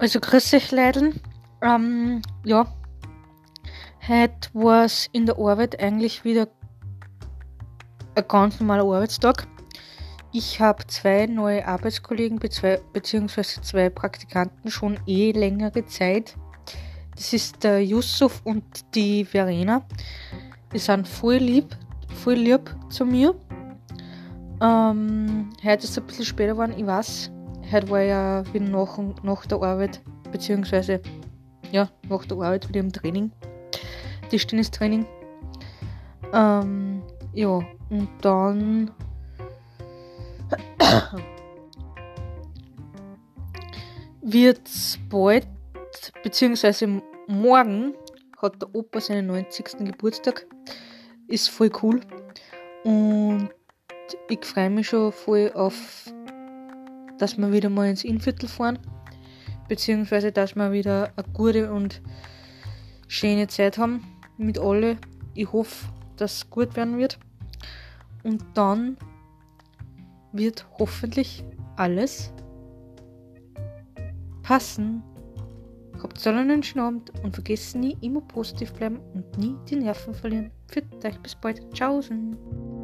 Also grüß euch Leiden. Ähm, ja, heute war es in der Arbeit eigentlich wieder ein ganz normaler Arbeitstag. Ich habe zwei neue Arbeitskollegen bzw. zwei Praktikanten schon eh längere Zeit. Das ist der Yusuf und die Verena. Die sind voll lieb, voll lieb zu mir. Ähm, heute ist es ein bisschen später geworden, ich weiß. Heute war ja wieder nach, nach der Arbeit, beziehungsweise ja, nach der Arbeit wieder im Training. Tischtennistraining. Ähm, ja, und dann wird bald, beziehungsweise morgen hat der Opa seinen 90. Geburtstag. Ist voll cool. Und ich freue mich schon voll auf, dass wir wieder mal ins Innviertel fahren. Beziehungsweise, dass wir wieder eine gute und schöne Zeit haben mit alle. Ich hoffe, dass es gut werden wird. Und dann wird hoffentlich alles passen. Habt einen schönen Abend und vergesst nie immer positiv bleiben und nie die Nerven verlieren. Für euch bis bald. Tschaußen.